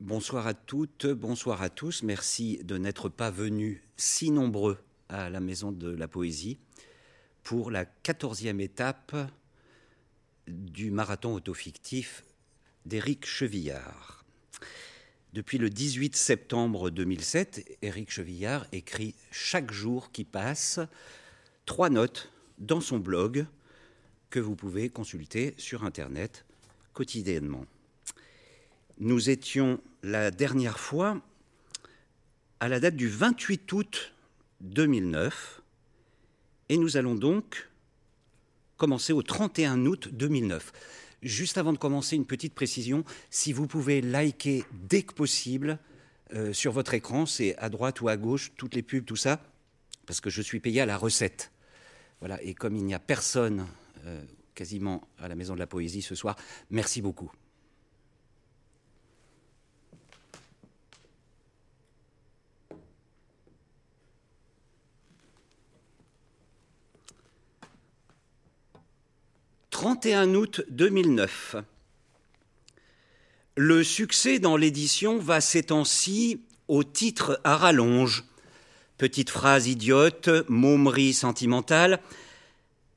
Bonsoir à toutes, bonsoir à tous. Merci de n'être pas venus si nombreux à la Maison de la Poésie pour la quatorzième étape du marathon autofictif d'Éric Chevillard. Depuis le 18 septembre 2007, Éric Chevillard écrit chaque jour qui passe trois notes dans son blog que vous pouvez consulter sur Internet quotidiennement. Nous étions la dernière fois à la date du 28 août 2009 et nous allons donc commencer au 31 août 2009. Juste avant de commencer, une petite précision. Si vous pouvez liker dès que possible euh, sur votre écran, c'est à droite ou à gauche, toutes les pubs, tout ça, parce que je suis payé à la recette. Et comme il n'y a personne euh, quasiment à la Maison de la Poésie ce soir, merci beaucoup. 31 août 2009. Le succès dans l'édition va ces au titre à rallonge. Petite phrase idiote, mômerie sentimentale.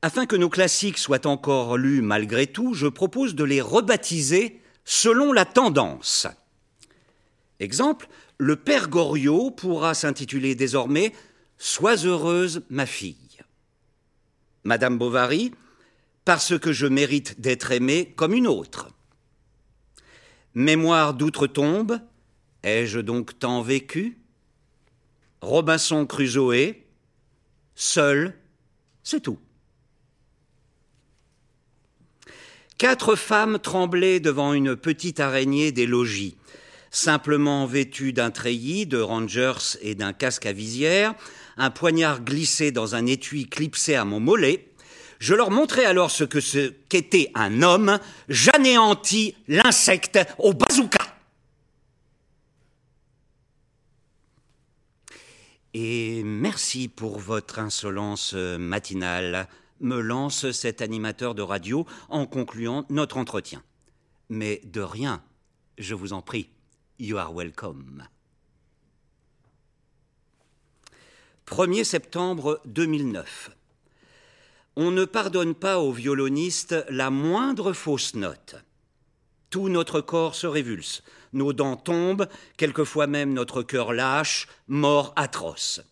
Afin que nos classiques soient encore lus malgré tout, je propose de les rebaptiser selon la tendance. Exemple, le Père Goriot pourra s'intituler désormais Sois heureuse, ma fille. Madame Bovary parce que je mérite d'être aimé comme une autre. Mémoire d'outre-tombe, ai-je donc tant vécu? Robinson Crusoe, seul, c'est tout. Quatre femmes tremblaient devant une petite araignée des logis, simplement vêtues d'un treillis, de rangers et d'un casque à visière, un poignard glissé dans un étui clipsé à mon mollet, je leur montrai alors ce que qu'était un homme, j'anéantis l'insecte au bazooka. Et merci pour votre insolence matinale, me lance cet animateur de radio en concluant notre entretien. Mais de rien, je vous en prie, you are welcome. 1er septembre 2009. On ne pardonne pas aux violonistes la moindre fausse note. Tout notre corps se révulse, nos dents tombent, quelquefois même notre cœur lâche, mort atroce.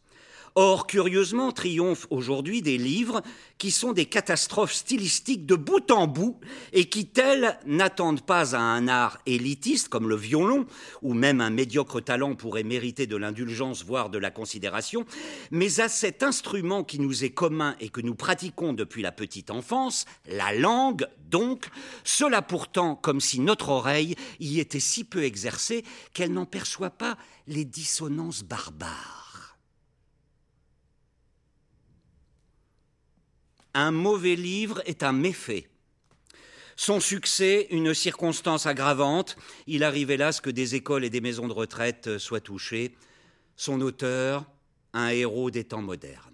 Or, curieusement, triomphent aujourd'hui des livres qui sont des catastrophes stylistiques de bout en bout et qui, tels, n'attendent pas à un art élitiste comme le violon, où même un médiocre talent pourrait mériter de l'indulgence, voire de la considération, mais à cet instrument qui nous est commun et que nous pratiquons depuis la petite enfance, la langue, donc, cela pourtant comme si notre oreille y était si peu exercée qu'elle n'en perçoit pas les dissonances barbares. Un mauvais livre est un méfait. Son succès, une circonstance aggravante. Il arrive hélas que des écoles et des maisons de retraite soient touchées. Son auteur, un héros des temps modernes.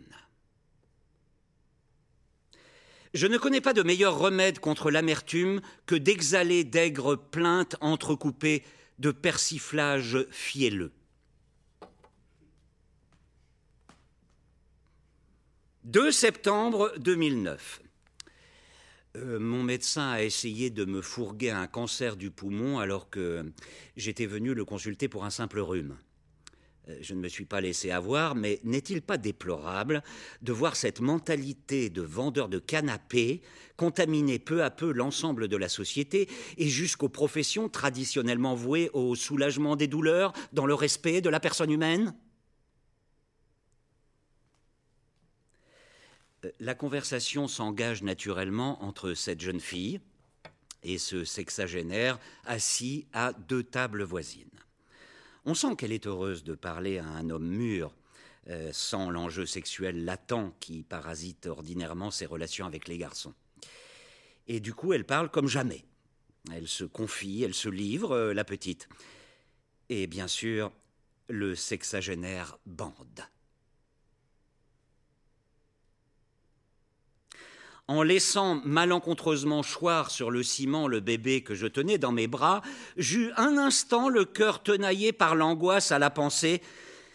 Je ne connais pas de meilleur remède contre l'amertume que d'exhaler d'aigres plaintes entrecoupées de persiflages fielleux. 2 septembre 2009. Euh, mon médecin a essayé de me fourguer un cancer du poumon alors que j'étais venu le consulter pour un simple rhume. Euh, je ne me suis pas laissé avoir, mais n'est-il pas déplorable de voir cette mentalité de vendeur de canapés contaminer peu à peu l'ensemble de la société et jusqu'aux professions traditionnellement vouées au soulagement des douleurs dans le respect de la personne humaine? La conversation s'engage naturellement entre cette jeune fille et ce sexagénaire assis à deux tables voisines. On sent qu'elle est heureuse de parler à un homme mûr, euh, sans l'enjeu sexuel latent qui parasite ordinairement ses relations avec les garçons. Et du coup, elle parle comme jamais. Elle se confie, elle se livre, euh, la petite. Et bien sûr, le sexagénaire bande. En laissant malencontreusement choir sur le ciment le bébé que je tenais dans mes bras, j'eus un instant le cœur tenaillé par l'angoisse à la pensée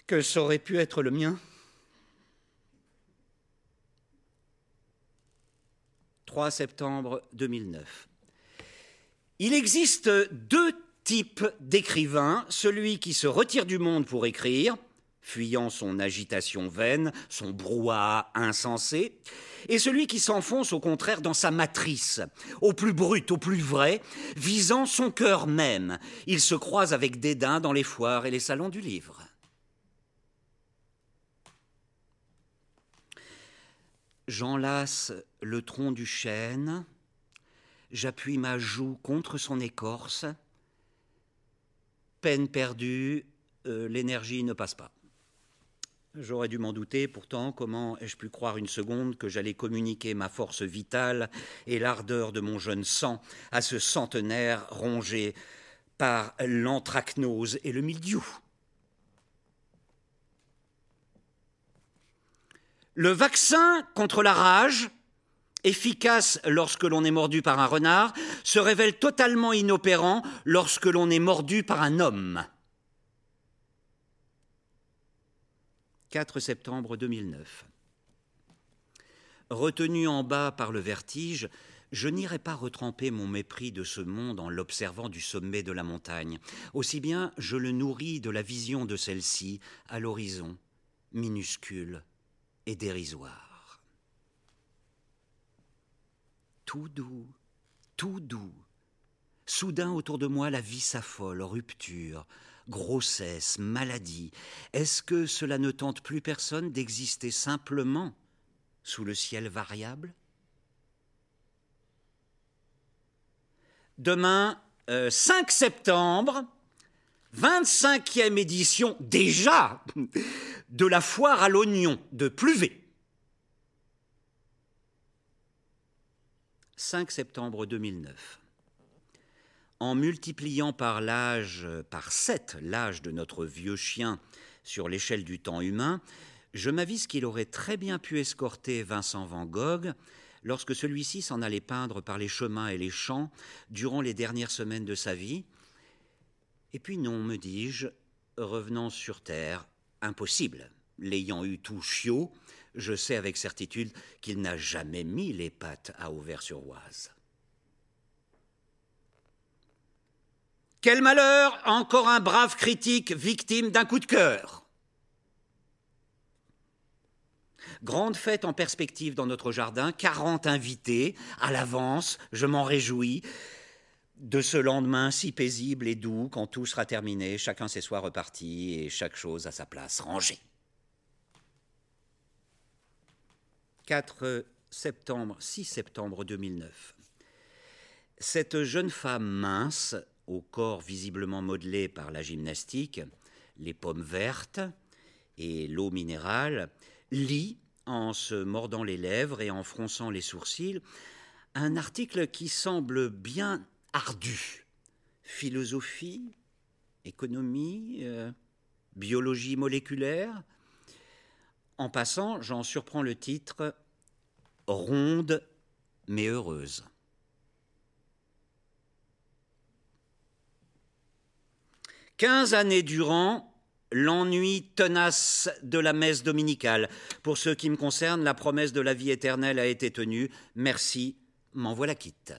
que ça aurait pu être le mien? 3 septembre 2009. Il existe deux types d'écrivains, celui qui se retire du monde pour écrire, fuyant son agitation vaine, son brouhaha insensé, et celui qui s'enfonce au contraire dans sa matrice, au plus brut, au plus vrai, visant son cœur même. Il se croise avec dédain dans les foires et les salons du livre. J'enlace le tronc du chêne, j'appuie ma joue contre son écorce. Peine perdue, euh, l'énergie ne passe pas. J'aurais dû m'en douter, pourtant, comment ai-je pu croire une seconde que j'allais communiquer ma force vitale et l'ardeur de mon jeune sang à ce centenaire rongé par l'anthracnose et le mildiou? Le vaccin contre la rage, efficace lorsque l'on est mordu par un renard, se révèle totalement inopérant lorsque l'on est mordu par un homme. 4 septembre 2009. Retenu en bas par le vertige, je n'irai pas retremper mon mépris de ce monde en l'observant du sommet de la montagne. Aussi bien je le nourris de la vision de celle-ci à l'horizon, minuscule et dérisoire. Tout doux, tout doux. Soudain autour de moi la vie s'affole, rupture, grossesse, maladie, est-ce que cela ne tente plus personne d'exister simplement sous le ciel variable? Demain, 5 euh, septembre, 25e édition déjà de la foire à l'oignon de Pluvet. 5 septembre 2009 en multipliant par l'âge, par sept l'âge de notre vieux chien sur l'échelle du temps humain, je m'avise qu'il aurait très bien pu escorter Vincent Van Gogh lorsque celui-ci s'en allait peindre par les chemins et les champs durant les dernières semaines de sa vie. Et puis non, me dis-je, revenant sur terre, impossible. L'ayant eu tout chiot, je sais avec certitude qu'il n'a jamais mis les pattes à Auvers-sur-Oise. Quel malheur Encore un brave critique victime d'un coup de cœur. Grande fête en perspective dans notre jardin, 40 invités, à l'avance, je m'en réjouis. De ce lendemain si paisible et doux, quand tout sera terminé, chacun ses soirs reparti et chaque chose à sa place rangée. 4 septembre, 6 septembre 2009. Cette jeune femme mince, au corps visiblement modelé par la gymnastique, les pommes vertes et l'eau minérale, lit, en se mordant les lèvres et en fronçant les sourcils, un article qui semble bien ardu. Philosophie, économie, euh, biologie moléculaire. En passant, j'en surprends le titre Ronde mais heureuse. Quinze années durant, l'ennui tenace de la messe dominicale. Pour ce qui me concerne, la promesse de la vie éternelle a été tenue. Merci, m'en voilà quitte.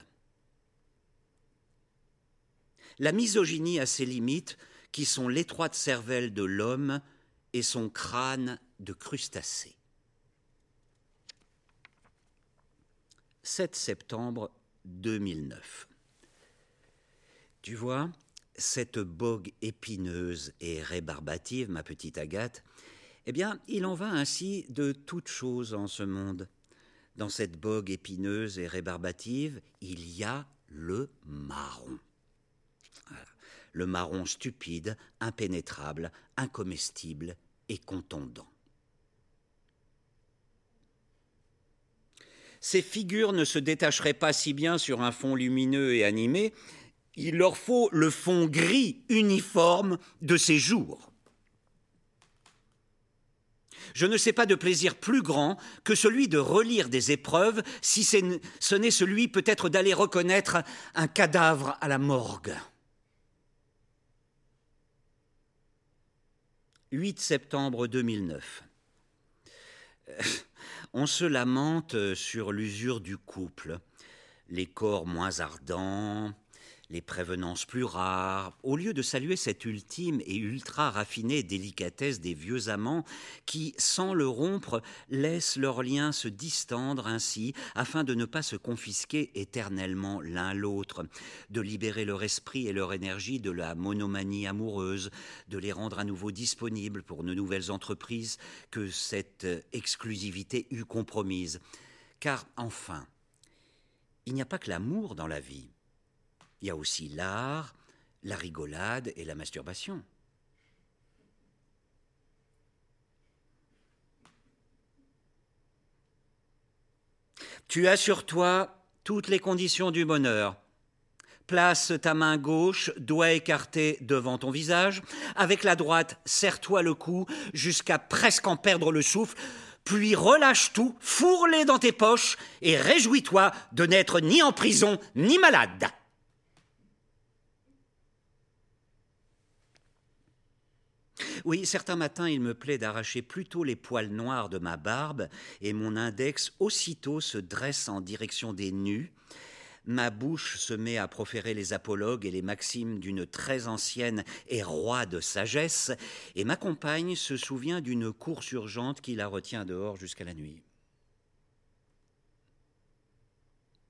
La misogynie a ses limites, qui sont l'étroite cervelle de l'homme et son crâne de crustacé. 7 septembre 2009. Tu vois, cette bogue épineuse et rébarbative, ma petite Agathe, eh bien, il en va ainsi de toutes choses en ce monde. Dans cette bogue épineuse et rébarbative, il y a le marron. Le marron stupide, impénétrable, incomestible et contondant. Ces figures ne se détacheraient pas si bien sur un fond lumineux et animé il leur faut le fond gris uniforme de ces jours. Je ne sais pas de plaisir plus grand que celui de relire des épreuves, si ce n'est celui peut-être d'aller reconnaître un cadavre à la morgue. 8 septembre 2009. On se lamente sur l'usure du couple, les corps moins ardents, les prévenances plus rares, au lieu de saluer cette ultime et ultra raffinée délicatesse des vieux amants qui, sans le rompre, laissent leur lien se distendre ainsi, afin de ne pas se confisquer éternellement l'un l'autre, de libérer leur esprit et leur énergie de la monomanie amoureuse, de les rendre à nouveau disponibles pour de nouvelles entreprises que cette exclusivité eût compromise. Car enfin, il n'y a pas que l'amour dans la vie. Il y a aussi l'art, la rigolade et la masturbation. Tu as sur toi toutes les conditions du bonheur. Place ta main gauche, doigt écarté devant ton visage. Avec la droite, serre-toi le cou jusqu'à presque en perdre le souffle. Puis relâche tout, fourre-les dans tes poches et réjouis-toi de n'être ni en prison ni malade. Oui, certains matins, il me plaît d'arracher plutôt les poils noirs de ma barbe, et mon index aussitôt se dresse en direction des nus. Ma bouche se met à proférer les apologues et les maximes d'une très ancienne et roi de sagesse, et ma compagne se souvient d'une course urgente qui la retient dehors jusqu'à la nuit.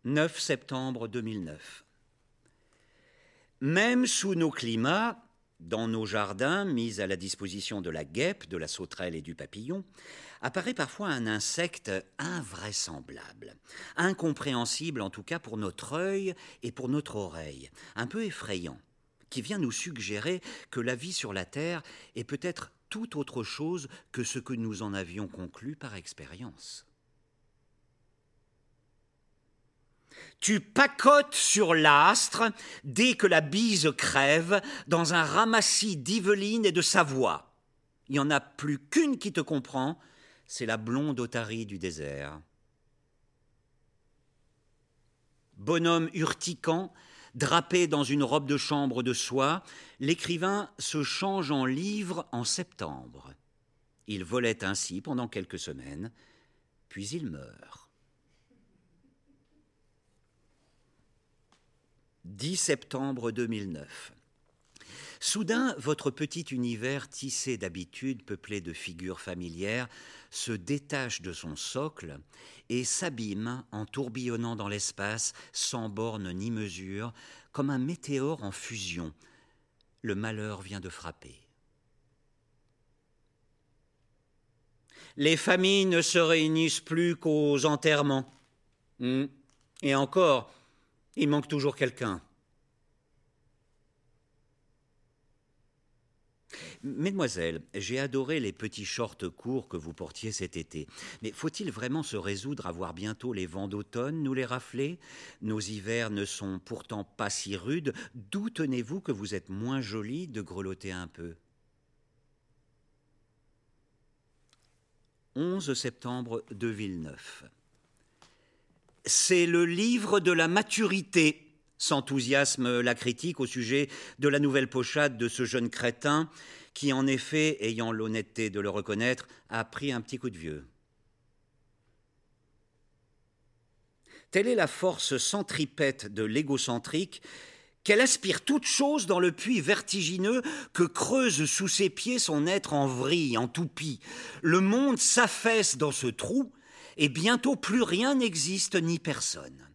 9 septembre 2009. Même sous nos climats, dans nos jardins, mis à la disposition de la guêpe, de la sauterelle et du papillon, apparaît parfois un insecte invraisemblable, incompréhensible en tout cas pour notre œil et pour notre oreille, un peu effrayant, qui vient nous suggérer que la vie sur la Terre est peut-être tout autre chose que ce que nous en avions conclu par expérience. Tu pacotes sur l'astre dès que la bise crève dans un ramassis d'Yveline et de Savoie. Il n'y en a plus qu'une qui te comprend, c'est la blonde otarie du désert. Bonhomme urticant, drapé dans une robe de chambre de soie, l'écrivain se change en livre en septembre. Il volait ainsi pendant quelques semaines, puis il meurt. 10 septembre 2009. Soudain, votre petit univers tissé d'habitudes, peuplé de figures familières, se détache de son socle et s'abîme en tourbillonnant dans l'espace sans borne ni mesure, comme un météore en fusion. Le malheur vient de frapper. Les familles ne se réunissent plus qu'aux enterrements. Hmm. Et encore, il manque toujours quelqu'un. Mesdemoiselles, j'ai adoré les petits shorts courts que vous portiez cet été. Mais faut-il vraiment se résoudre à voir bientôt les vents d'automne nous les rafler? Nos hivers ne sont pourtant pas si rudes. D'où tenez-vous que vous êtes moins jolie de grelotter un peu? 11 septembre 2009. C'est le livre de la maturité, s'enthousiasme la critique au sujet de la nouvelle pochade de ce jeune crétin qui, en effet, ayant l'honnêteté de le reconnaître, a pris un petit coup de vieux. Telle est la force centripète de l'égocentrique qu'elle aspire toute chose dans le puits vertigineux que creuse sous ses pieds son être en vrille, en toupie. Le monde s'affaisse dans ce trou, et bientôt plus rien n'existe ni personne.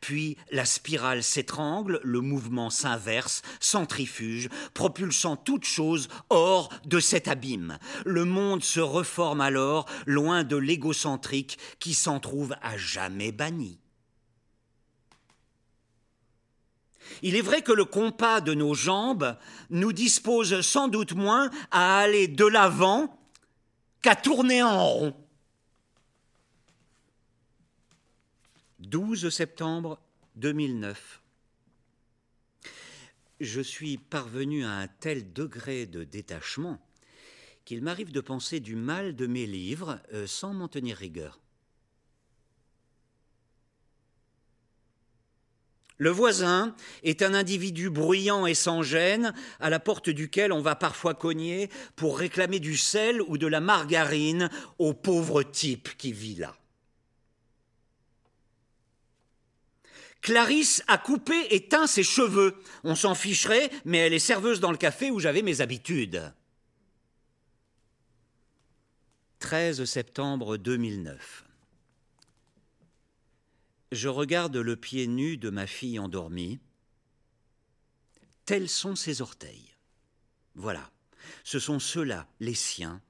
Puis la spirale s'étrangle, le mouvement s'inverse, centrifuge, propulsant toute chose hors de cet abîme. Le monde se reforme alors, loin de l'égocentrique qui s'en trouve à jamais banni. Il est vrai que le compas de nos jambes nous dispose sans doute moins à aller de l'avant qu'à tourner en rond. 12 septembre 2009. Je suis parvenu à un tel degré de détachement qu'il m'arrive de penser du mal de mes livres euh, sans m'en tenir rigueur. Le voisin est un individu bruyant et sans gêne, à la porte duquel on va parfois cogner pour réclamer du sel ou de la margarine au pauvre type qui vit là. Clarisse a coupé et teint ses cheveux. On s'en ficherait, mais elle est serveuse dans le café où j'avais mes habitudes. 13 septembre 2009. Je regarde le pied nu de ma fille endormie. Tels sont ses orteils. Voilà, ce sont ceux-là, les siens,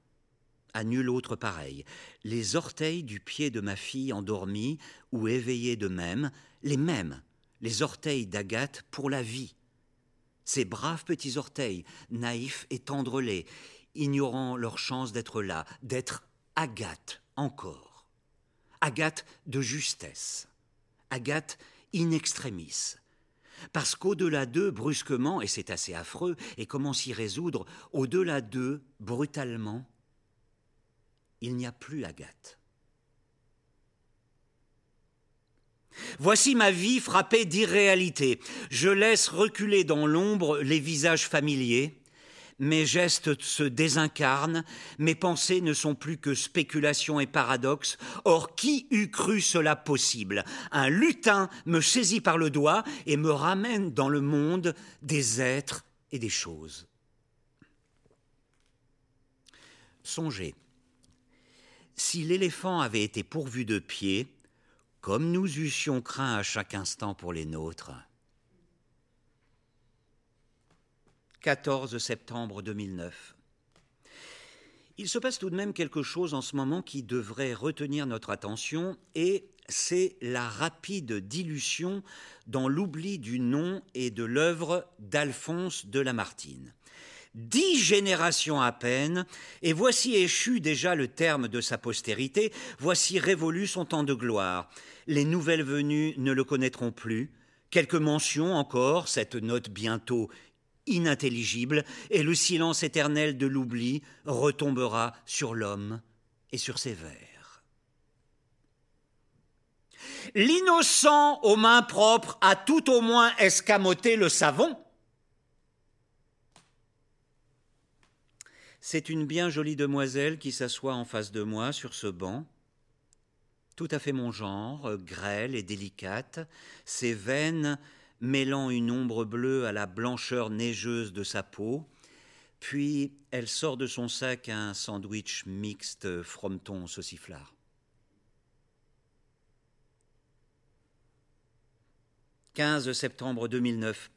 à nul autre pareil. Les orteils du pied de ma fille endormie ou éveillée de même, les mêmes, les orteils d'Agathe pour la vie. Ces braves petits orteils, naïfs et tendrelés, ignorant leur chance d'être là, d'être Agathe encore. Agathe de justesse. Agathe in extremis. Parce qu'au-delà d'eux, brusquement, et c'est assez affreux, et comment s'y résoudre, au-delà d'eux, brutalement, il n'y a plus Agathe. Voici ma vie frappée d'irréalité. Je laisse reculer dans l'ombre les visages familiers, mes gestes se désincarnent, mes pensées ne sont plus que spéculations et paradoxes. Or, qui eût cru cela possible? Un lutin me saisit par le doigt et me ramène dans le monde des êtres et des choses. Songez, si l'éléphant avait été pourvu de pieds, comme nous eussions craint à chaque instant pour les nôtres, 14 septembre 2009. Il se passe tout de même quelque chose en ce moment qui devrait retenir notre attention et c'est la rapide dilution dans l'oubli du nom et de l'œuvre d'Alphonse de Lamartine. Dix générations à peine, et voici échu déjà le terme de sa postérité, voici révolu son temps de gloire. Les nouvelles venues ne le connaîtront plus, Quelques mentions encore, cette note bientôt inintelligible, et le silence éternel de l'oubli retombera sur l'homme et sur ses vers. L'innocent aux mains propres a tout au moins escamoté le savon. C'est une bien jolie demoiselle qui s'assoit en face de moi sur ce banc, tout à fait mon genre, grêle et délicate, ses veines mêlant une ombre bleue à la blancheur neigeuse de sa peau, puis elle sort de son sac un sandwich mixte frometon sauciflard. « 15 septembre 2009.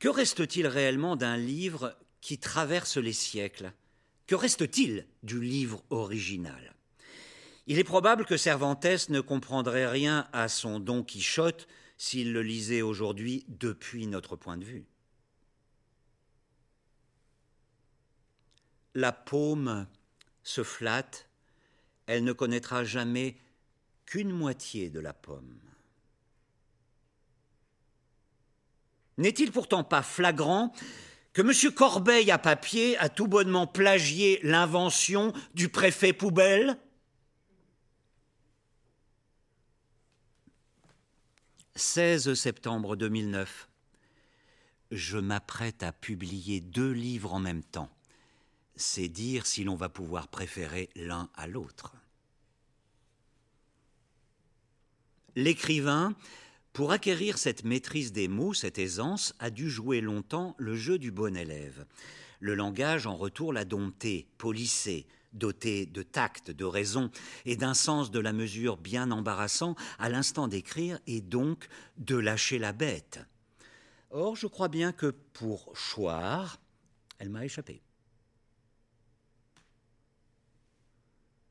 Que reste-t-il réellement d'un livre qui traverse les siècles Que reste-t-il du livre original? Il est probable que Cervantes ne comprendrait rien à son Don Quichotte s'il le lisait aujourd'hui depuis notre point de vue. La paume se flatte, elle ne connaîtra jamais qu'une moitié de la pomme. N'est-il pourtant pas flagrant que M. Corbeil à papier a tout bonnement plagié l'invention du préfet poubelle 16 septembre 2009. Je m'apprête à publier deux livres en même temps. C'est dire si l'on va pouvoir préférer l'un à l'autre. L'écrivain, pour acquérir cette maîtrise des mots, cette aisance, a dû jouer longtemps le jeu du bon élève. Le langage en retour l'a dompté, polissé, doté de tact, de raison et d'un sens de la mesure bien embarrassant à l'instant d'écrire et donc de lâcher la bête. Or, je crois bien que pour choir, elle m'a échappé.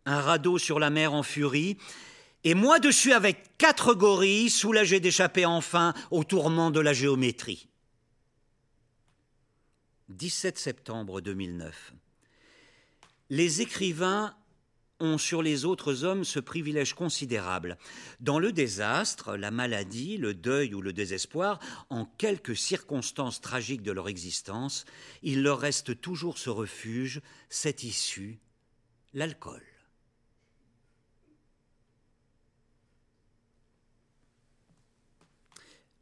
Un radeau sur la mer en furie, et moi dessus avec quatre gorilles, soulagés d'échapper enfin au tourment de la géométrie. 17 septembre 2009 les écrivains ont sur les autres hommes ce privilège considérable. Dans le désastre, la maladie, le deuil ou le désespoir, en quelques circonstances tragiques de leur existence, il leur reste toujours ce refuge, cette issue, l'alcool.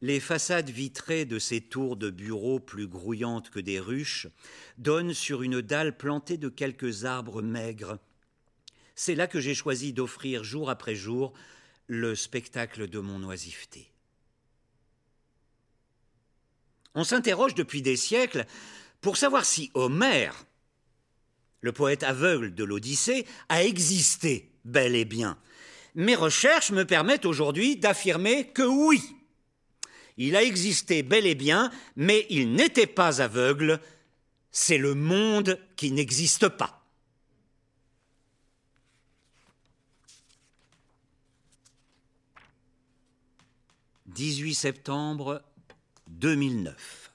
Les façades vitrées de ces tours de bureaux plus grouillantes que des ruches donnent sur une dalle plantée de quelques arbres maigres. C'est là que j'ai choisi d'offrir jour après jour le spectacle de mon oisiveté. On s'interroge depuis des siècles pour savoir si Homère, le poète aveugle de l'Odyssée, a existé bel et bien. Mes recherches me permettent aujourd'hui d'affirmer que oui. Il a existé bel et bien, mais il n'était pas aveugle. C'est le monde qui n'existe pas. 18 septembre 2009.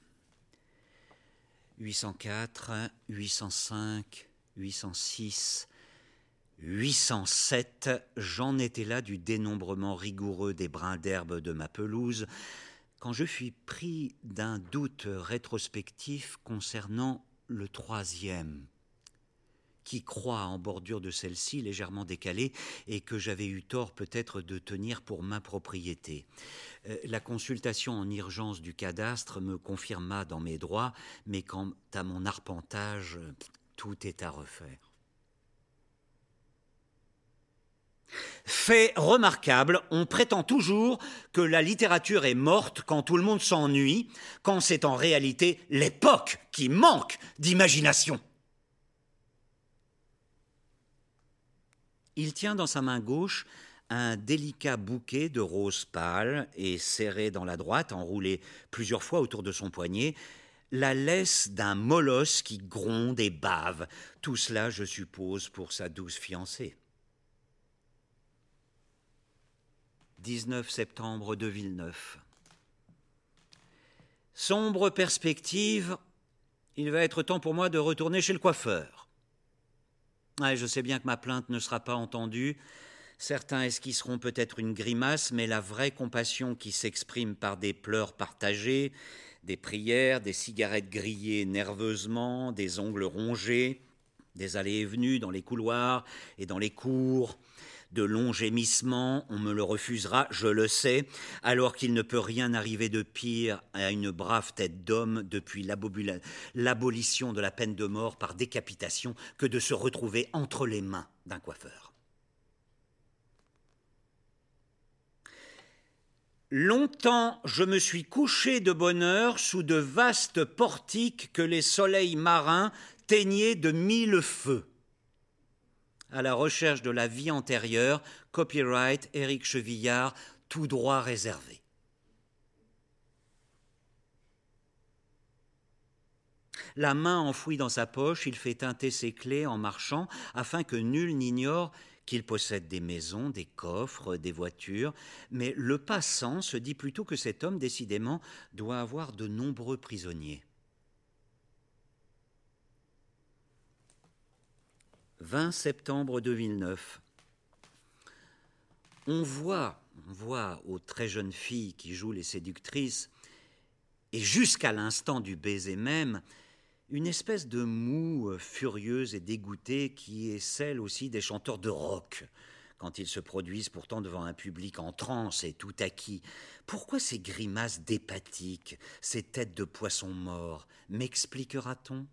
804, 805, 806, 807, j'en étais là du dénombrement rigoureux des brins d'herbe de ma pelouse, quand je fus pris d'un doute rétrospectif concernant le troisième, qui croit en bordure de celle-ci légèrement décalée et que j'avais eu tort peut-être de tenir pour ma propriété. Euh, la consultation en urgence du cadastre me confirma dans mes droits, mais quant à mon arpentage, tout est à refaire. Fait remarquable, on prétend toujours que la littérature est morte quand tout le monde s'ennuie, quand c'est en réalité l'époque qui manque d'imagination. Il tient dans sa main gauche un délicat bouquet de roses pâles et serré dans la droite, enroulé plusieurs fois autour de son poignet, la laisse d'un molosse qui gronde et bave. Tout cela, je suppose, pour sa douce fiancée. 19 septembre de Villeneuve. Sombre perspective, il va être temps pour moi de retourner chez le coiffeur. je sais bien que ma plainte ne sera pas entendue, Certains esquisseront peut-être une grimace, mais la vraie compassion qui s'exprime par des pleurs partagés, des prières, des cigarettes grillées nerveusement, des ongles rongés, des allées et venues dans les couloirs et dans les cours, de longs gémissements, on me le refusera, je le sais, alors qu'il ne peut rien arriver de pire à une brave tête d'homme depuis l'abolition de la peine de mort par décapitation que de se retrouver entre les mains d'un coiffeur. Longtemps je me suis couché de bonheur sous de vastes portiques que les soleils marins teignaient de mille feux. À la recherche de la vie antérieure, copyright Éric Chevillard, tout droit réservé. La main enfouie dans sa poche, il fait teinter ses clés en marchant afin que nul n'ignore qu'il possède des maisons, des coffres, des voitures, mais le passant se dit plutôt que cet homme, décidément, doit avoir de nombreux prisonniers. 20 septembre 2009. On voit, on voit aux très jeunes filles qui jouent les séductrices, et jusqu'à l'instant du baiser même, une espèce de moue euh, furieuse et dégoûtée qui est celle aussi des chanteurs de rock, quand ils se produisent pourtant devant un public en transe et tout acquis. Pourquoi ces grimaces d'hépatiques, ces têtes de poissons morts M'expliquera-t-on?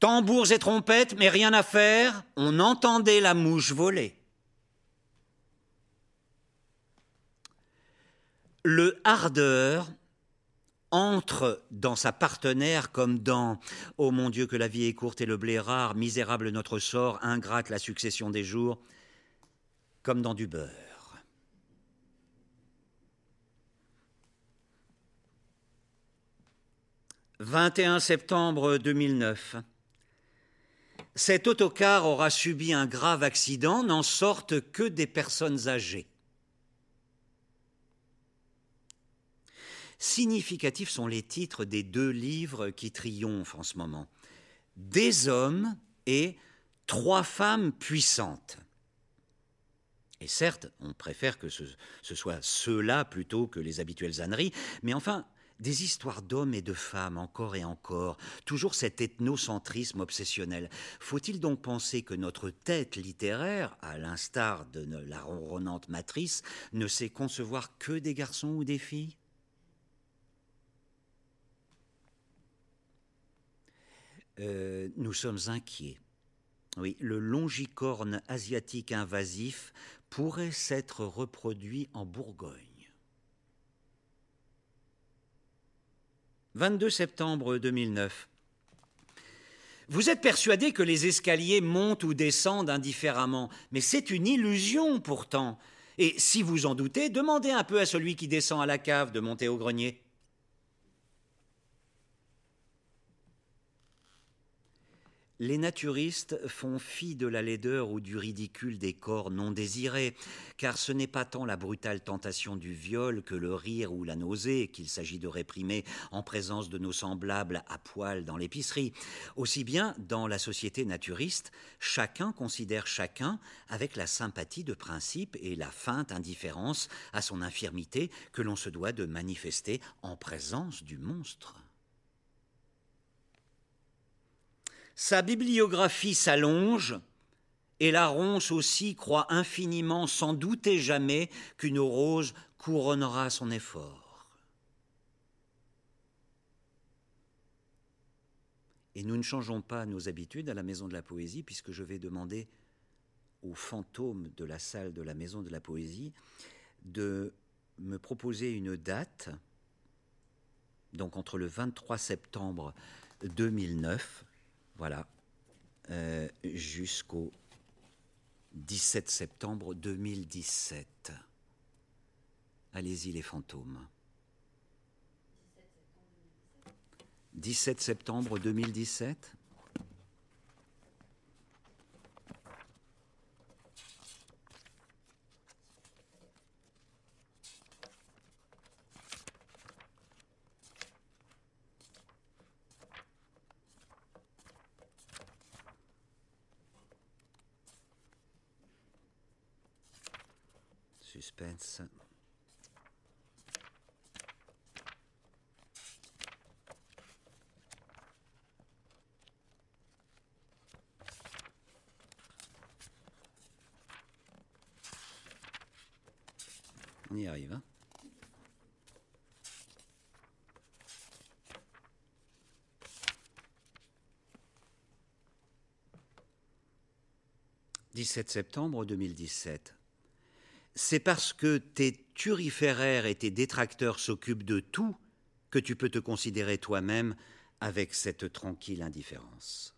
Tambours et trompettes, mais rien à faire, on entendait la mouche voler. Le hardeur entre dans sa partenaire comme dans Oh mon Dieu que la vie est courte et le blé rare, misérable notre sort, ingrate la succession des jours, comme dans du beurre. « 21 septembre 2009. Cet autocar aura subi un grave accident, n'en sortent que des personnes âgées. Significatifs sont les titres des deux livres qui triomphent en ce moment. des hommes et trois femmes puissantes. Et certes, on préfère que ce, soit ceux-là plutôt que les habituelles âneries, mais enfin, des histoires d'hommes et de femmes encore et encore, toujours cet ethnocentrisme obsessionnel. Faut-il donc penser que notre tête littéraire, à l'instar de la ronronnante matrice, ne sait concevoir que des garçons ou des filles? Euh, Nous sommes inquiets. Oui, le longicorne asiatique invasif pourrait s'être reproduit en Bourgogne. 22 septembre 2009. Vous êtes persuadé que les escaliers montent ou descendent indifféremment, mais c'est une illusion pourtant. Et si vous en doutez, demandez un peu à celui qui descend à la cave de monter au grenier. Les naturistes font fi de la laideur ou du ridicule des corps non désirés, car ce n'est pas tant la brutale tentation du viol que le rire ou la nausée qu'il s'agit de réprimer en présence de nos semblables à poil dans l'épicerie. Aussi bien, dans la société naturiste, chacun considère chacun avec la sympathie de principe et la feinte indifférence à son infirmité que l'on se doit de manifester en présence du monstre. Sa bibliographie s'allonge, et la ronce aussi croit infiniment, sans douter jamais, qu'une rose couronnera son effort. Et nous ne changeons pas nos habitudes à la Maison de la Poésie, puisque je vais demander aux fantômes de la salle de la Maison de la Poésie de me proposer une date, donc entre le 23 septembre 2009 voilà. Euh, jusqu'au 17 septembre 2017. Allez-y les fantômes. 17 septembre 2017 Suspense. On y arrive. Hein 17 septembre 2017 c'est parce que tes turiféraires et tes détracteurs s'occupent de tout que tu peux te considérer toi-même avec cette tranquille indifférence.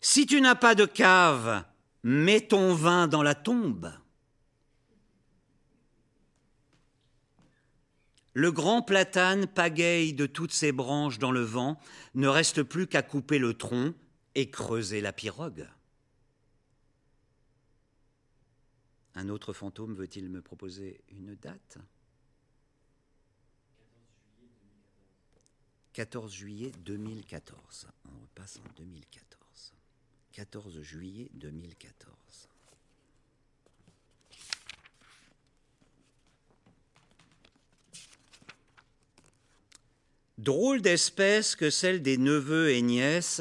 Si tu n'as pas de cave, mets ton vin dans la tombe. Le grand platane pagaille de toutes ses branches dans le vent, ne reste plus qu'à couper le tronc et creuser la pirogue. Un autre fantôme veut-il me proposer une date? 14 juillet 2014. On repasse en 2014. 14 juillet 2014. Drôle d'espèce que celle des neveux et nièces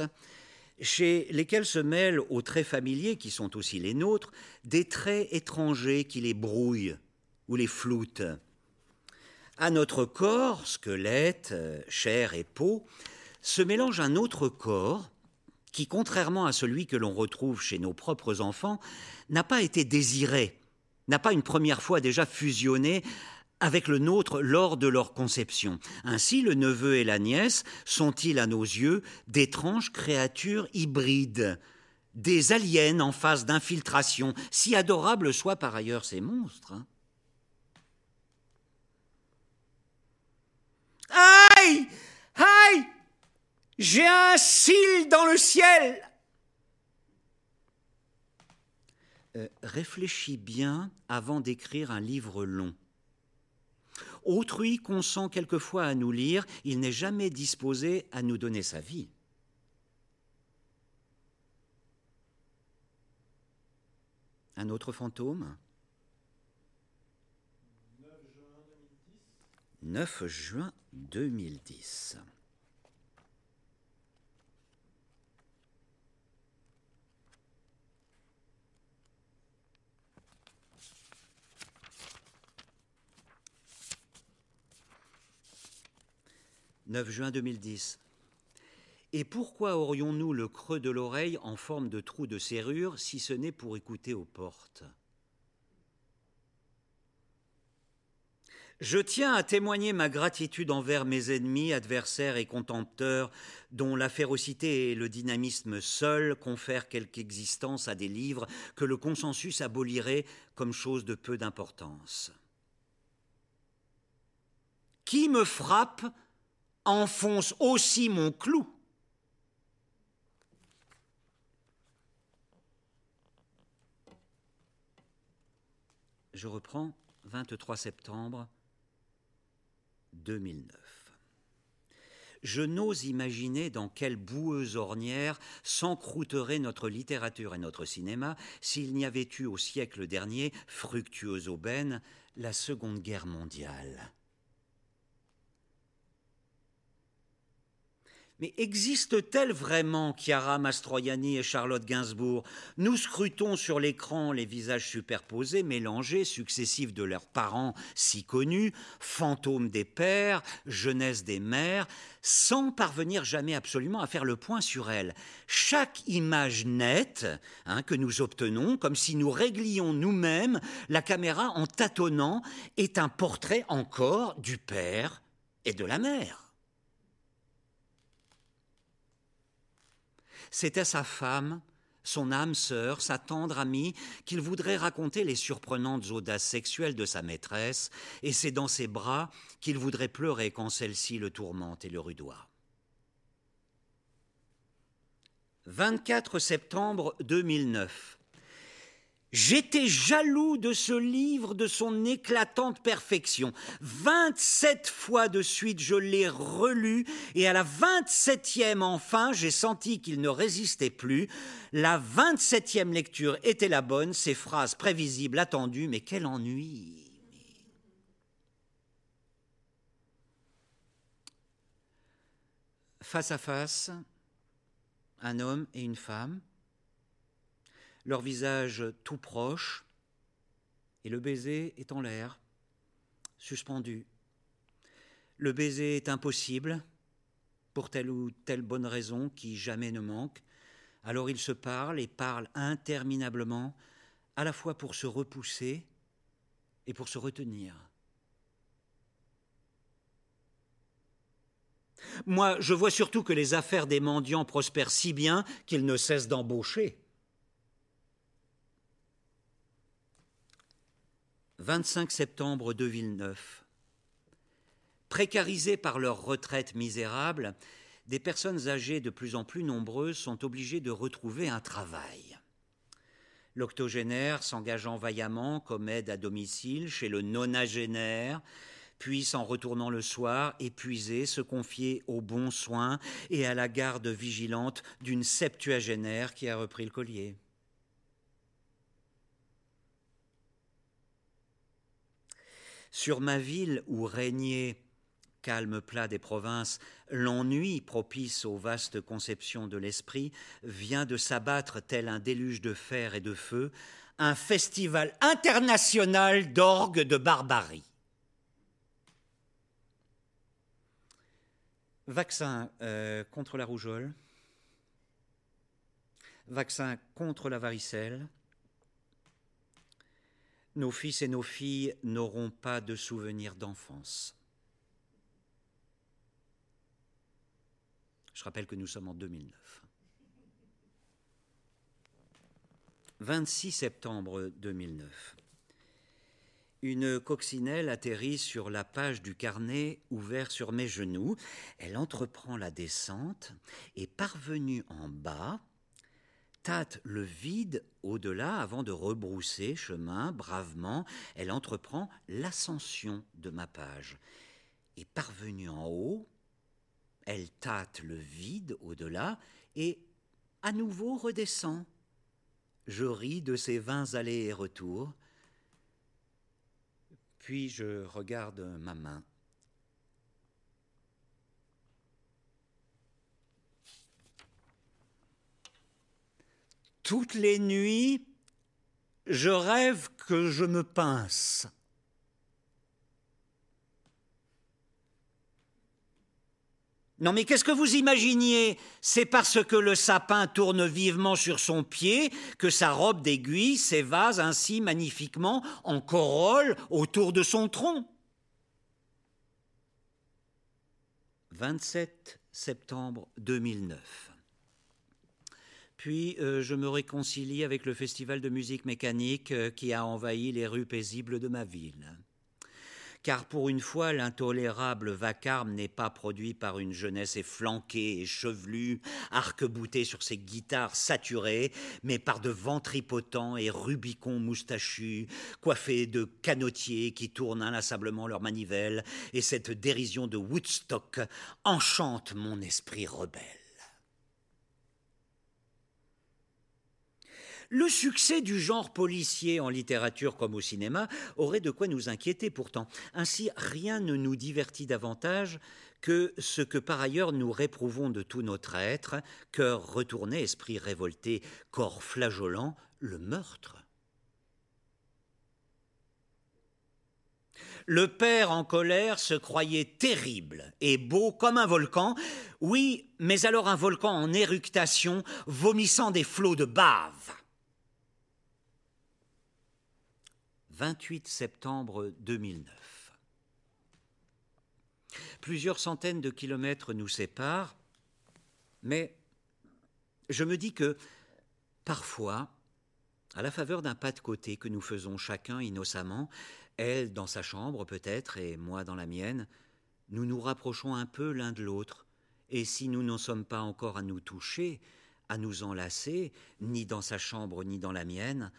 chez lesquels se mêlent aux traits familiers, qui sont aussi les nôtres, des traits étrangers qui les brouillent ou les floutent. À notre corps, squelette, chair et peau, se mélange un autre corps qui, contrairement à celui que l'on retrouve chez nos propres enfants, n'a pas été désiré, n'a pas une première fois déjà fusionné avec le nôtre lors de leur conception. Ainsi, le neveu et la nièce sont-ils à nos yeux d'étranges créatures hybrides, des aliens en phase d'infiltration, si adorables soient par ailleurs ces monstres. Hein. Aïe Aïe J'ai un cil dans le ciel euh, Réfléchis bien avant d'écrire un livre long. Autrui consent quelquefois à nous lire, il n'est jamais disposé à nous donner sa vie. Un autre fantôme? 9 juin 2010. « 9 juin 2010. Et pourquoi aurions-nous le creux de l'oreille en forme de trou de serrure si ce n'est pour écouter aux portes? Je tiens à témoigner ma gratitude envers mes ennemis, adversaires et contempteurs, dont la férocité et le dynamisme seuls confèrent quelque existence à des livres que le consensus abolirait comme chose de peu d'importance. Qui me frappe enfonce aussi mon clou. Je reprends 23 septembre 2009. Je n'ose imaginer dans quelle boueuse ornière s'encroûterait notre littérature et notre cinéma s'il n'y avait eu au siècle dernier, fructueuse aubaine, la Seconde Guerre mondiale. Mais existe-t-elle vraiment Chiara Mastroianni et Charlotte Gainsbourg? Nous scrutons sur l'écran les visages superposés, mélangés, successifs de leurs parents si connus, fantômes des pères, jeunesse des mères, sans parvenir jamais absolument à faire le point sur elles. Chaque image nette hein, que nous obtenons, comme si nous réglions nous-mêmes la caméra en tâtonnant, est un portrait encore du père et de la mère. C'était sa femme, son âme sœur, sa tendre amie, qu'il voudrait raconter les surprenantes audaces sexuelles de sa maîtresse, et c'est dans ses bras qu'il voudrait pleurer quand celle-ci le tourmente et le rudoie. 24 septembre 2009. J'étais jaloux de ce livre, de son éclatante perfection. 27 fois de suite, je l'ai relu, et à la 27e, enfin, j'ai senti qu'il ne résistait plus. La 27e lecture était la bonne, ces phrases prévisibles, attendues, mais quel ennui. Face à face, un homme et une femme leur visage tout proche, et le baiser est en l'air, suspendu. Le baiser est impossible, pour telle ou telle bonne raison qui jamais ne manque. Alors ils se parlent et parlent interminablement, à la fois pour se repousser et pour se retenir. Moi, je vois surtout que les affaires des mendiants prospèrent si bien qu'ils ne cessent d'embaucher. 25 septembre 2009. Précarisées par leur retraite misérable, des personnes âgées de plus en plus nombreuses sont obligées de retrouver un travail. L'octogénaire s'engageant vaillamment comme aide à domicile chez le nonagénaire, puis en retournant le soir, épuisé, se confier aux bons soins et à la garde vigilante d'une septuagénaire qui a repris le collier. Sur ma ville où régnait, calme plat des provinces, l'ennui propice aux vastes conceptions de l'esprit vient de s'abattre tel un déluge de fer et de feu, un festival international d'orgues de barbarie. Vaccin euh, contre la rougeole, vaccin contre la varicelle, nos fils et nos filles n'auront pas de souvenirs d'enfance. Je rappelle que nous sommes en 2009. 26 septembre 2009. Une coccinelle atterrit sur la page du carnet ouvert sur mes genoux. Elle entreprend la descente et parvenue en bas, tâte le vide au-delà avant de rebrousser chemin bravement. Elle entreprend l'ascension de ma page. Et parvenue en haut, elle tâte le vide au-delà et à nouveau redescend. Je ris de ces vingt allers et retours. Puis je regarde ma main. Toutes les nuits, je rêve que je me pince. Non mais qu'est-ce que vous imaginiez? C'est parce que le sapin tourne vivement sur son pied que sa robe d'aiguille s'évase ainsi magnifiquement en corolle autour de son tronc. 27 septembre 2009. Puis euh, je me réconcilie avec le festival de musique mécanique euh, qui a envahi les rues paisibles de ma ville car pour une fois l'intolérable vacarme n'est pas produit par une jeunesse efflanquée et chevelue, arc-boutée sur ses guitares saturées, mais par de ventripotents et rubicons moustachus, coiffés de canotiers qui tournent inlassablement leurs manivelles, et cette dérision de Woodstock enchante mon esprit rebelle. Le succès du genre policier en littérature comme au cinéma aurait de quoi nous inquiéter pourtant. Ainsi, rien ne nous divertit davantage que ce que par ailleurs nous réprouvons de tout notre être, cœur retourné, esprit révolté, corps flageolant, le meurtre. Le père en colère se croyait terrible et beau comme un volcan, oui, mais alors un volcan en éructation, vomissant des flots de bave. 28 septembre 2009. Plusieurs centaines de kilomètres nous séparent, mais je me dis que parfois, à la faveur d'un pas de côté que nous faisons chacun innocemment, elle dans sa chambre peut-être et moi dans la mienne, nous nous rapprochons un peu l'un de l'autre, et si nous n'en sommes pas encore à nous toucher, à nous enlacer, ni dans sa chambre ni dans la mienne,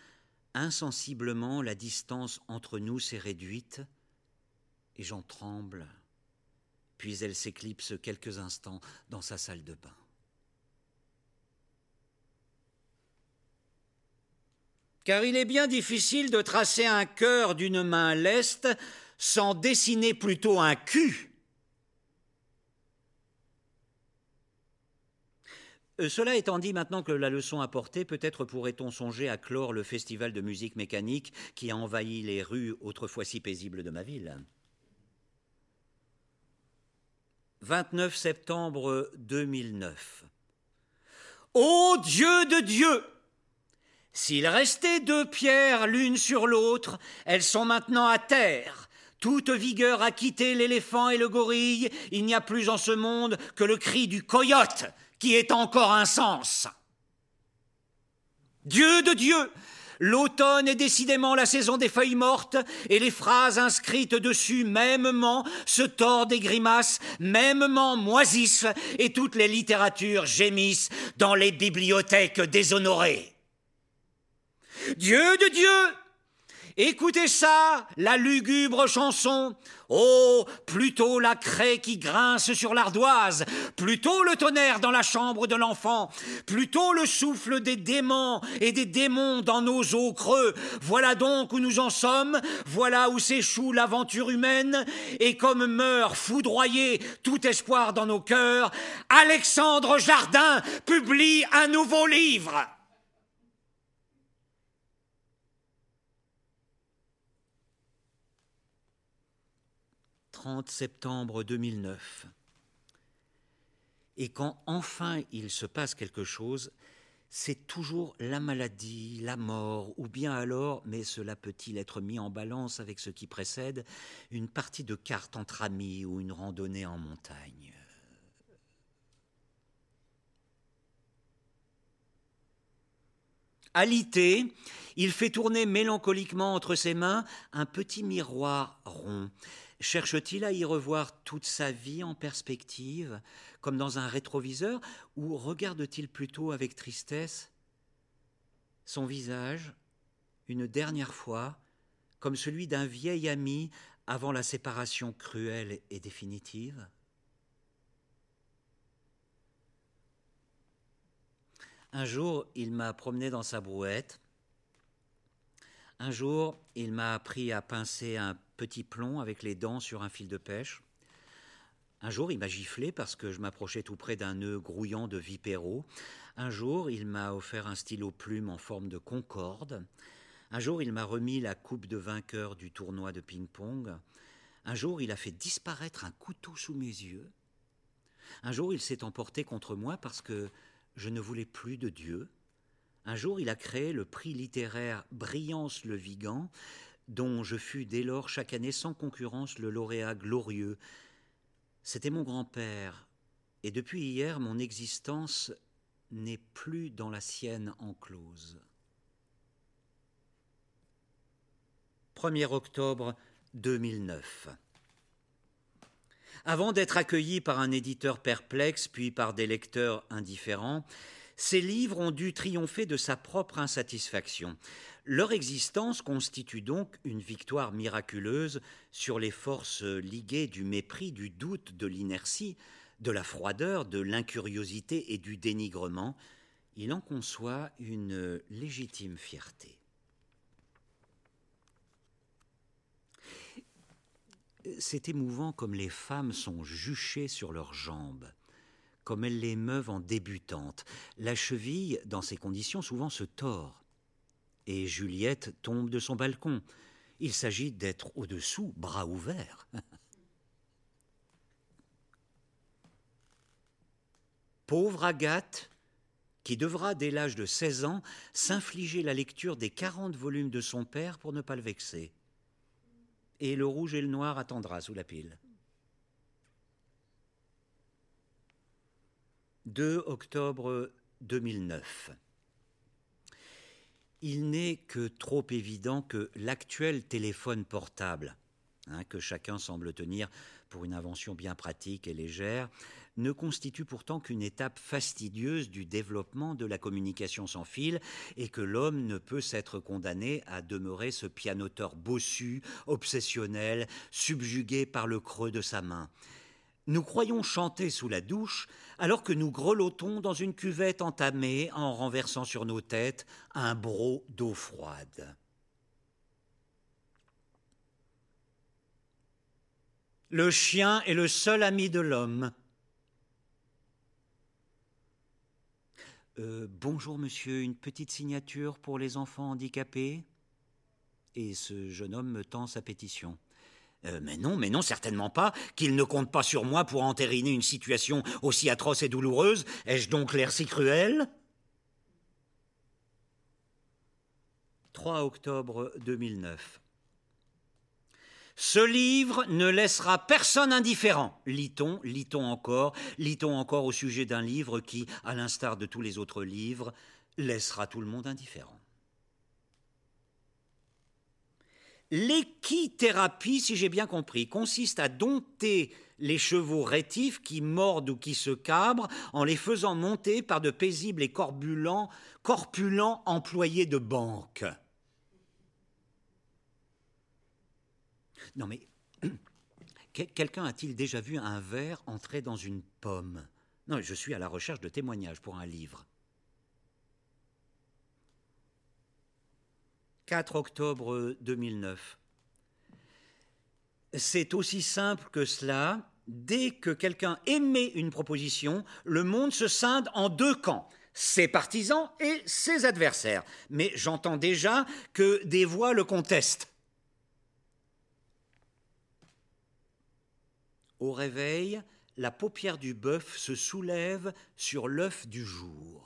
Insensiblement, la distance entre nous s'est réduite, et j'en tremble. Puis elle s'éclipse quelques instants dans sa salle de bain. Car il est bien difficile de tracer un cœur d'une main leste sans dessiner plutôt un cul. Cela étant dit, maintenant que la leçon apportée, peut-être pourrait-on songer à clore le festival de musique mécanique qui a envahi les rues autrefois si paisibles de ma ville. 29 septembre 2009. Ô Dieu de Dieu S'il restait deux pierres l'une sur l'autre, elles sont maintenant à terre. Toute vigueur a quitté l'éléphant et le gorille, il n'y a plus en ce monde que le cri du coyote est encore un sens. Dieu de Dieu, L'automne est décidément la saison des feuilles mortes, et les phrases inscrites dessus mêmement se tordent et grimacent, mêmement moisissent, et toutes les littératures gémissent dans les bibliothèques déshonorées. Dieu de Dieu, Écoutez ça, la lugubre chanson. Oh, plutôt la craie qui grince sur l'ardoise, plutôt le tonnerre dans la chambre de l'enfant, plutôt le souffle des démons et des démons dans nos eaux creux. Voilà donc où nous en sommes, voilà où s'échoue l'aventure humaine, et comme meurt foudroyé tout espoir dans nos cœurs, Alexandre Jardin publie un nouveau livre. 30 septembre 2009. Et quand enfin il se passe quelque chose, c'est toujours la maladie, la mort, ou bien alors, mais cela peut-il être mis en balance avec ce qui précède, une partie de cartes entre amis ou une randonnée en montagne. Alité, il fait tourner mélancoliquement entre ses mains un petit miroir rond. Cherche-t-il à y revoir toute sa vie en perspective, comme dans un rétroviseur, ou regarde-t-il plutôt avec tristesse Son visage, une dernière fois, comme celui d'un vieil ami avant la séparation cruelle et définitive? Un jour, il m'a promené dans sa brouette. Un jour, il m'a appris à pincer un petit plomb avec les dents sur un fil de pêche. Un jour, il m'a giflé parce que je m'approchais tout près d'un nœud grouillant de vipéro. Un jour, il m'a offert un stylo plume en forme de concorde. Un jour, il m'a remis la coupe de vainqueur du tournoi de ping-pong. Un jour, il a fait disparaître un couteau sous mes yeux. Un jour, il s'est emporté contre moi parce que je ne voulais plus de Dieu. Un jour, il a créé le prix littéraire Brillance le Vigan, dont je fus dès lors chaque année sans concurrence le lauréat glorieux. C'était mon grand-père, et depuis hier, mon existence n'est plus dans la sienne enclose. 1er octobre 2009. Avant d'être accueillis par un éditeur perplexe, puis par des lecteurs indifférents, ces livres ont dû triompher de sa propre insatisfaction. Leur existence constitue donc une victoire miraculeuse sur les forces liguées du mépris, du doute, de l'inertie, de la froideur, de l'incuriosité et du dénigrement. Il en conçoit une légitime fierté. C'est émouvant comme les femmes sont juchées sur leurs jambes, comme elles les meuvent en débutantes. La cheville, dans ces conditions, souvent se tord. Et Juliette tombe de son balcon. Il s'agit d'être au-dessous, bras ouverts. Pauvre Agathe, qui devra, dès l'âge de 16 ans, s'infliger la lecture des quarante volumes de son père pour ne pas le vexer et le rouge et le noir attendra sous la pile. 2 octobre 2009. Il n'est que trop évident que l'actuel téléphone portable, hein, que chacun semble tenir pour une invention bien pratique et légère, ne constitue pourtant qu'une étape fastidieuse du développement de la communication sans fil et que l'homme ne peut s'être condamné à demeurer ce pianoteur bossu, obsessionnel, subjugué par le creux de sa main. Nous croyons chanter sous la douche alors que nous grelottons dans une cuvette entamée en renversant sur nos têtes un broc d'eau froide. Le chien est le seul ami de l'homme. Euh, bonjour monsieur, une petite signature pour les enfants handicapés? Et ce jeune homme me tend sa pétition. Euh, mais non, mais non, certainement pas, qu'il ne compte pas sur moi pour entériner une situation aussi atroce et douloureuse. Ai-je donc l'air si cruel? 3 octobre 2009. Ce livre ne laissera personne indifférent. Lit-on, lit-on encore, lit-on encore au sujet d'un livre qui, à l'instar de tous les autres livres, laissera tout le monde indifférent. L'équithérapie, si j'ai bien compris, consiste à dompter les chevaux rétifs qui mordent ou qui se cabrent en les faisant monter par de paisibles et corpulents, corpulents employés de banque. Non mais, quelqu'un a-t-il déjà vu un ver entrer dans une pomme? Non, je suis à la recherche de témoignages pour un livre. 4 octobre 2009. C'est aussi simple que cela. Dès que quelqu'un émet une proposition, le monde se scinde en deux camps ses partisans et ses adversaires. Mais j'entends déjà que des voix le contestent. Au réveil, la paupière du bœuf se soulève sur l'œuf du jour.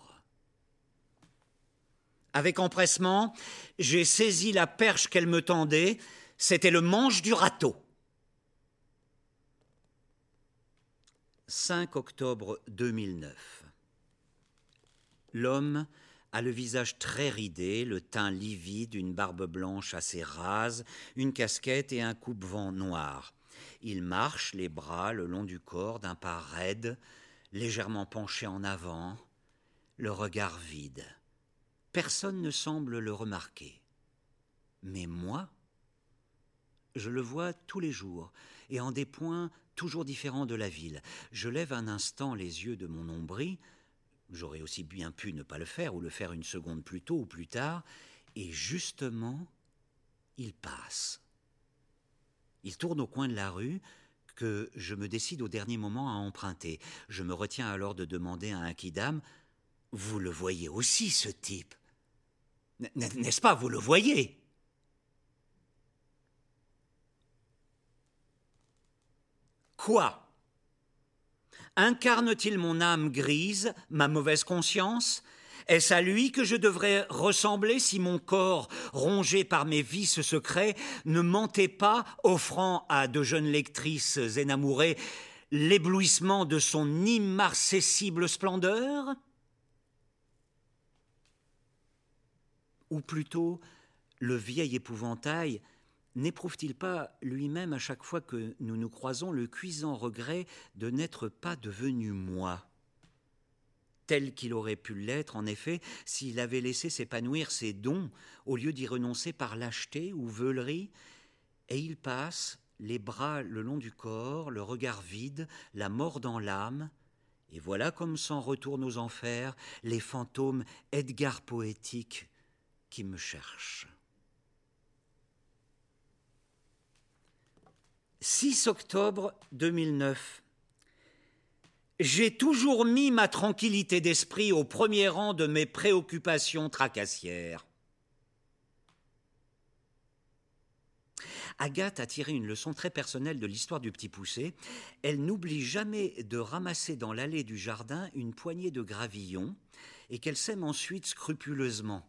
Avec empressement, j'ai saisi la perche qu'elle me tendait, c'était le manche du râteau. 5 octobre 2009. L'homme a le visage très ridé, le teint livide, une barbe blanche assez rase, une casquette et un coupe-vent noir. Il marche les bras le long du corps d'un pas raide, légèrement penché en avant, le regard vide. Personne ne semble le remarquer. Mais moi, je le vois tous les jours, et en des points toujours différents de la ville. Je lève un instant les yeux de mon nombril, j'aurais aussi bien pu ne pas le faire, ou le faire une seconde plus tôt ou plus tard, et justement, il passe. Il tourne au coin de la rue, que je me décide au dernier moment à emprunter. Je me retiens alors de demander à un kidam Vous le voyez aussi, ce type. N'est-ce pas, vous le voyez? Quoi? Incarne-t-il mon âme grise, ma mauvaise conscience? Est-ce à lui que je devrais ressembler si mon corps, rongé par mes vices secrets, ne mentait pas, offrant à de jeunes lectrices énamourées l'éblouissement de son immarcessible splendeur? Ou plutôt, le vieil épouvantail n'éprouve-t-il pas lui-même à chaque fois que nous nous croisons le cuisant regret de n'être pas devenu moi? Tel qu'il aurait pu l'être, en effet, s'il avait laissé s'épanouir ses dons, au lieu d'y renoncer par lâcheté ou veulerie, et il passe, les bras le long du corps, le regard vide, la mort dans l'âme, et voilà comme s'en retournent aux enfers les fantômes Edgar poétiques qui me cherchent. 6 octobre 2009 j'ai toujours mis ma tranquillité d'esprit au premier rang de mes préoccupations tracassières. Agathe a tiré une leçon très personnelle de l'histoire du petit poussé. Elle n'oublie jamais de ramasser dans l'allée du jardin une poignée de gravillons et qu'elle sème ensuite scrupuleusement.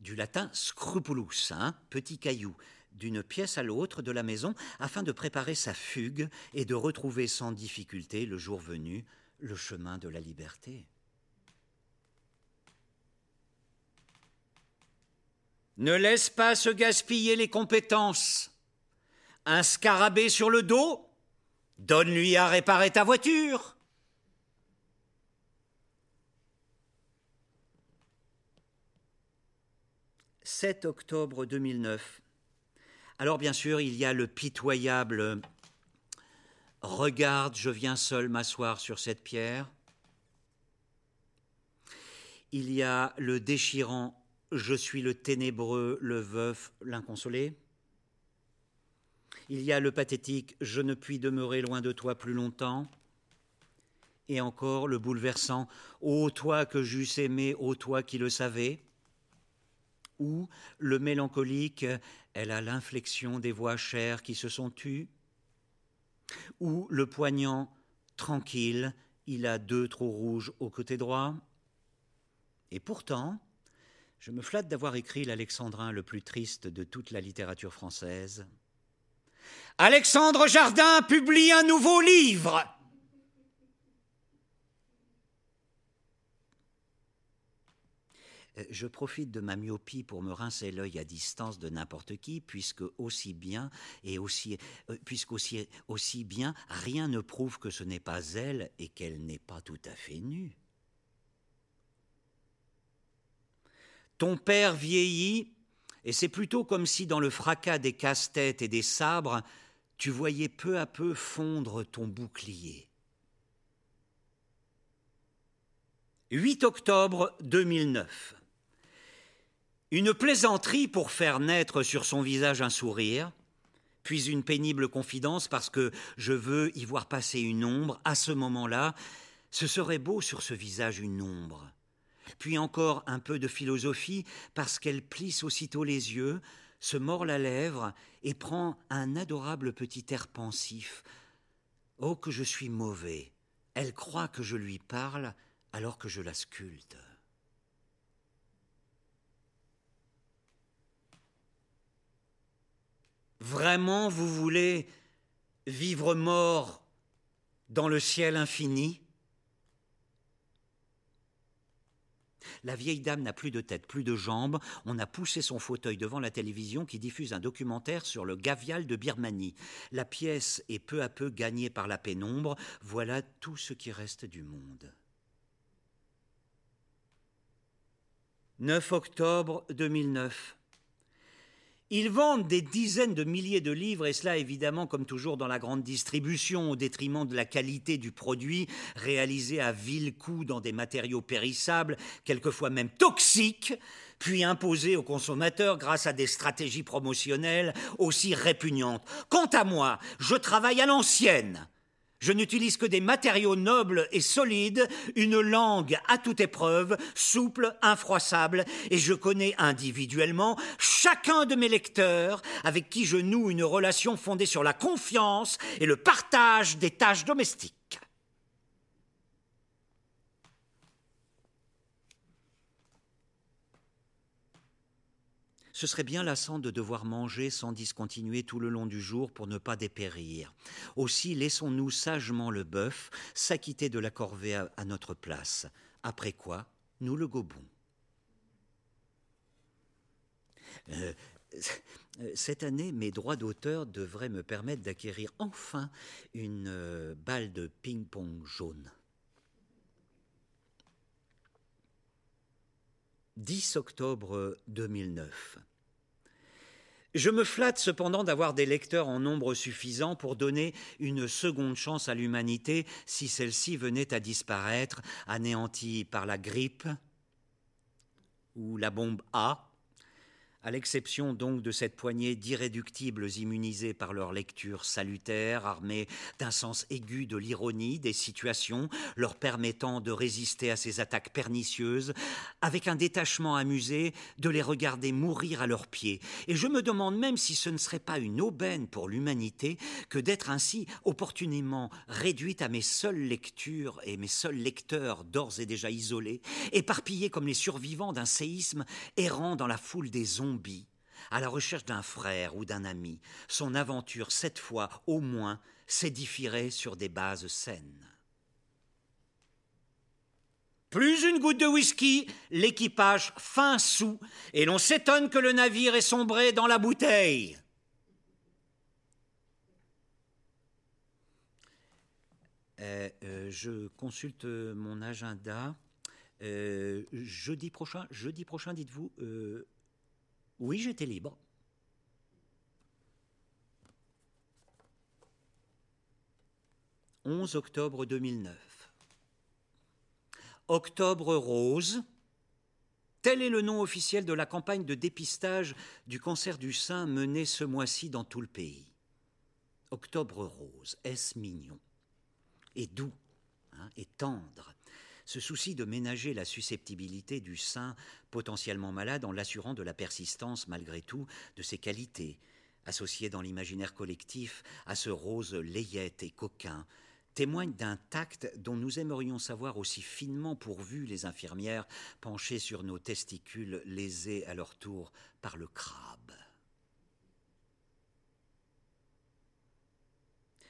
Du latin scrupulus, hein, petit caillou, d'une pièce à l'autre de la maison afin de préparer sa fugue et de retrouver sans difficulté, le jour venu, le chemin de la liberté. Ne laisse pas se gaspiller les compétences. Un scarabée sur le dos, donne-lui à réparer ta voiture. « 7 octobre 2009. Alors bien sûr, il y a le pitoyable Regarde, je viens seul m'asseoir sur cette pierre. Il y a le déchirant Je suis le ténébreux, le veuf, l'inconsolé. Il y a le pathétique Je ne puis demeurer loin de toi plus longtemps. Et encore le bouleversant Ô toi que j'eusse aimé, ô toi qui le savais. Ou le mélancolique Elle a l'inflexion des voix chères qui se sont tues ou le poignant tranquille, il a deux trous rouges au côté droit. Et pourtant, je me flatte d'avoir écrit l'alexandrin le plus triste de toute la littérature française. Alexandre Jardin publie un nouveau livre. Je profite de ma myopie pour me rincer l'œil à distance de n'importe qui, puisque euh, aussi bien rien ne prouve que ce n'est pas elle et qu'elle n'est pas tout à fait nue. Ton père vieillit, et c'est plutôt comme si dans le fracas des casse-têtes et des sabres, tu voyais peu à peu fondre ton bouclier. 8 octobre 2009. Une plaisanterie pour faire naître sur son visage un sourire, puis une pénible confidence parce que je veux y voir passer une ombre, à ce moment-là, ce serait beau sur ce visage une ombre. Puis encore un peu de philosophie parce qu'elle plisse aussitôt les yeux, se mord la lèvre et prend un adorable petit air pensif. Oh que je suis mauvais. Elle croit que je lui parle alors que je la sculpte. Vraiment, vous voulez vivre mort dans le ciel infini? La vieille dame n'a plus de tête, plus de jambes. On a poussé son fauteuil devant la télévision qui diffuse un documentaire sur le gavial de Birmanie. La pièce est peu à peu gagnée par la pénombre. Voilà tout ce qui reste du monde. 9 octobre 2009. Ils vendent des dizaines de milliers de livres, et cela évidemment comme toujours dans la grande distribution, au détriment de la qualité du produit, réalisé à vil coût dans des matériaux périssables, quelquefois même toxiques, puis imposés aux consommateurs grâce à des stratégies promotionnelles aussi répugnantes. Quant à moi, je travaille à l'ancienne. Je n'utilise que des matériaux nobles et solides, une langue à toute épreuve, souple, infroissable, et je connais individuellement chacun de mes lecteurs avec qui je noue une relation fondée sur la confiance et le partage des tâches domestiques. Ce serait bien lassant de devoir manger sans discontinuer tout le long du jour pour ne pas dépérir. Aussi laissons-nous sagement le bœuf s'acquitter de la corvée à, notre place, après quoi nous le gobons. Euh, cette année, mes droits d'auteur devraient me permettre d'acquérir enfin une euh, balle de ping-pong jaune. 10 octobre 2009. Je me flatte cependant d'avoir des lecteurs en nombre suffisant pour donner une seconde chance à l'humanité si celle-ci venait à disparaître, anéantie par la grippe ou la bombe A, à l'exception donc de cette poignée d'irréductibles immunisés par leur lecture salutaire, armés d'un sens aigu de l'ironie des situations, leur permettant de résister à ces attaques pernicieuses, avec un détachement amusé de les regarder mourir à leurs pieds. Et je me demande même si ce ne serait pas une aubaine pour l'humanité que d'être ainsi opportunément réduite à mes seules lectures et mes seuls lecteurs d'ores et déjà isolés, éparpillés comme les survivants d'un séisme errant dans la foule des ombres à la recherche d'un frère ou d'un ami, son aventure, cette fois au moins, s'édifierait sur des bases saines. Plus une goutte de whisky, l'équipage fin sous, et l'on s'étonne que le navire ait sombré dans la bouteille. Euh, euh, je consulte mon agenda. Euh, jeudi prochain, jeudi prochain, dites-vous, oui, j'étais libre. « 11 octobre 2009. Octobre rose, tel est le nom officiel de la campagne de dépistage du cancer du sein menée ce mois-ci dans tout le pays. Octobre rose, est-ce mignon? Et doux, hein, et tendre, ce souci de ménager la susceptibilité du sein potentiellement malade en l'assurant de la persistance malgré tout de ses qualités, associées dans l'imaginaire collectif à ce rose layette et coquin, témoigne d'un tact dont nous aimerions savoir aussi finement pourvu les infirmières penchées sur nos testicules lésés à leur tour par le crabe.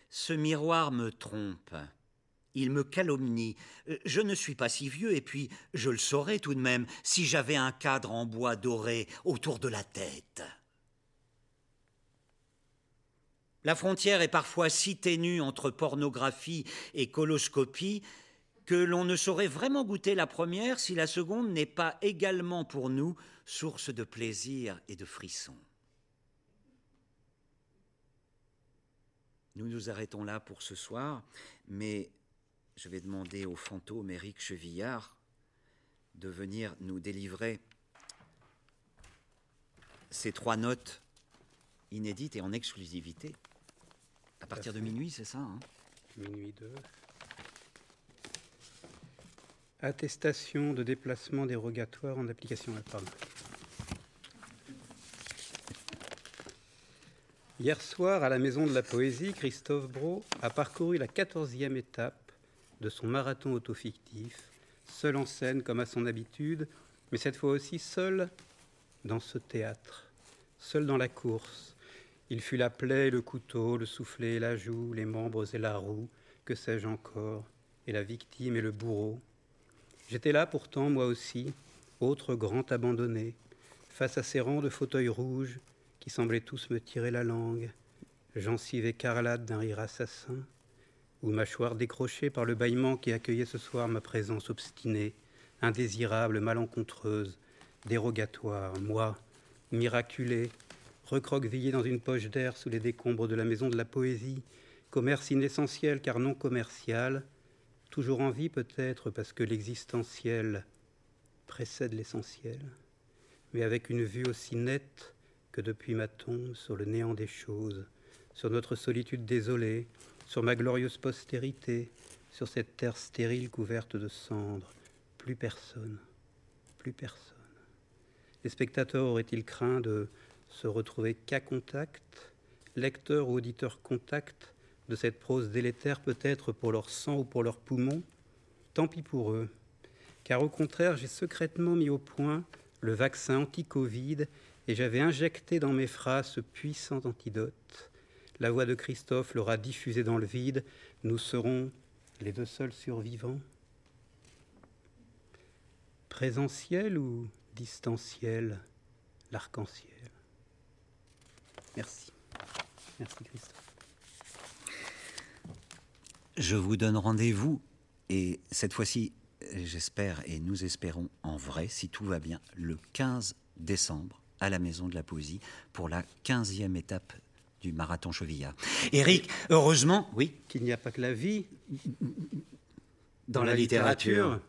Ce miroir me trompe il me calomnie. Euh, je ne suis pas si vieux, et puis je le saurais tout de même si j'avais un cadre en bois doré autour de la tête. La frontière est parfois si ténue entre pornographie et coloscopie que l'on ne saurait vraiment goûter la première si la seconde n'est pas également pour nous source de plaisir et de frissons. Nous nous arrêtons là pour ce soir, mais je vais demander au fantôme Éric Chevillard de venir nous délivrer ces trois notes inédites et en exclusivité. À partir de minuit, c'est ça hein? Minuit 2. Attestation de déplacement dérogatoire en application à Hier soir, à la Maison de la Poésie, Christophe Bro a parcouru la quatorzième étape de son marathon autofictif, seul en scène comme à son habitude, mais cette fois aussi seul dans ce théâtre, seul dans la course. Il fut la plaie, le couteau, le soufflet, la joue, les membres et la roue, que sais-je encore, et la victime et le bourreau. J'étais là pourtant, moi aussi, autre grand abandonné, face à ces rangs de fauteuils rouges qui semblaient tous me tirer la langue, gencive écarlate d'un rire assassin, ou mâchoire décrochée par le bâillement qui accueillait ce soir ma présence obstinée, indésirable, malencontreuse, dérogatoire, moi, miraculé, recroquevillé dans une poche d'air sous les décombres de la maison de la poésie, commerce inessentiel car non commercial, toujours en vie peut-être parce que l'existentiel précède l'essentiel, mais avec une vue aussi nette que depuis ma tombe sur le néant des choses, sur notre solitude désolée, sur ma glorieuse postérité, sur cette terre stérile couverte de cendres, plus personne, plus personne. Les spectateurs auraient-ils craint de se retrouver qu'à contact, lecteur ou auditeur contact de cette prose délétère peut-être pour leur sang ou pour leurs poumons Tant pis pour eux, car au contraire j'ai secrètement mis au point le vaccin anti-Covid et j'avais injecté dans mes phrases ce puissant antidote. La voix de Christophe l'aura diffusé dans le vide. Nous serons les deux seuls survivants. Présentiel ou distanciel, l'arc-en-ciel. Merci. Merci Christophe. Je vous donne rendez-vous et cette fois-ci, j'espère et nous espérons en vrai, si tout va bien, le 15 décembre à la Maison de la Poésie pour la 15e étape du marathon Chevillard. Éric, heureusement, oui Qu'il n'y a pas que la vie dans, la, littérature.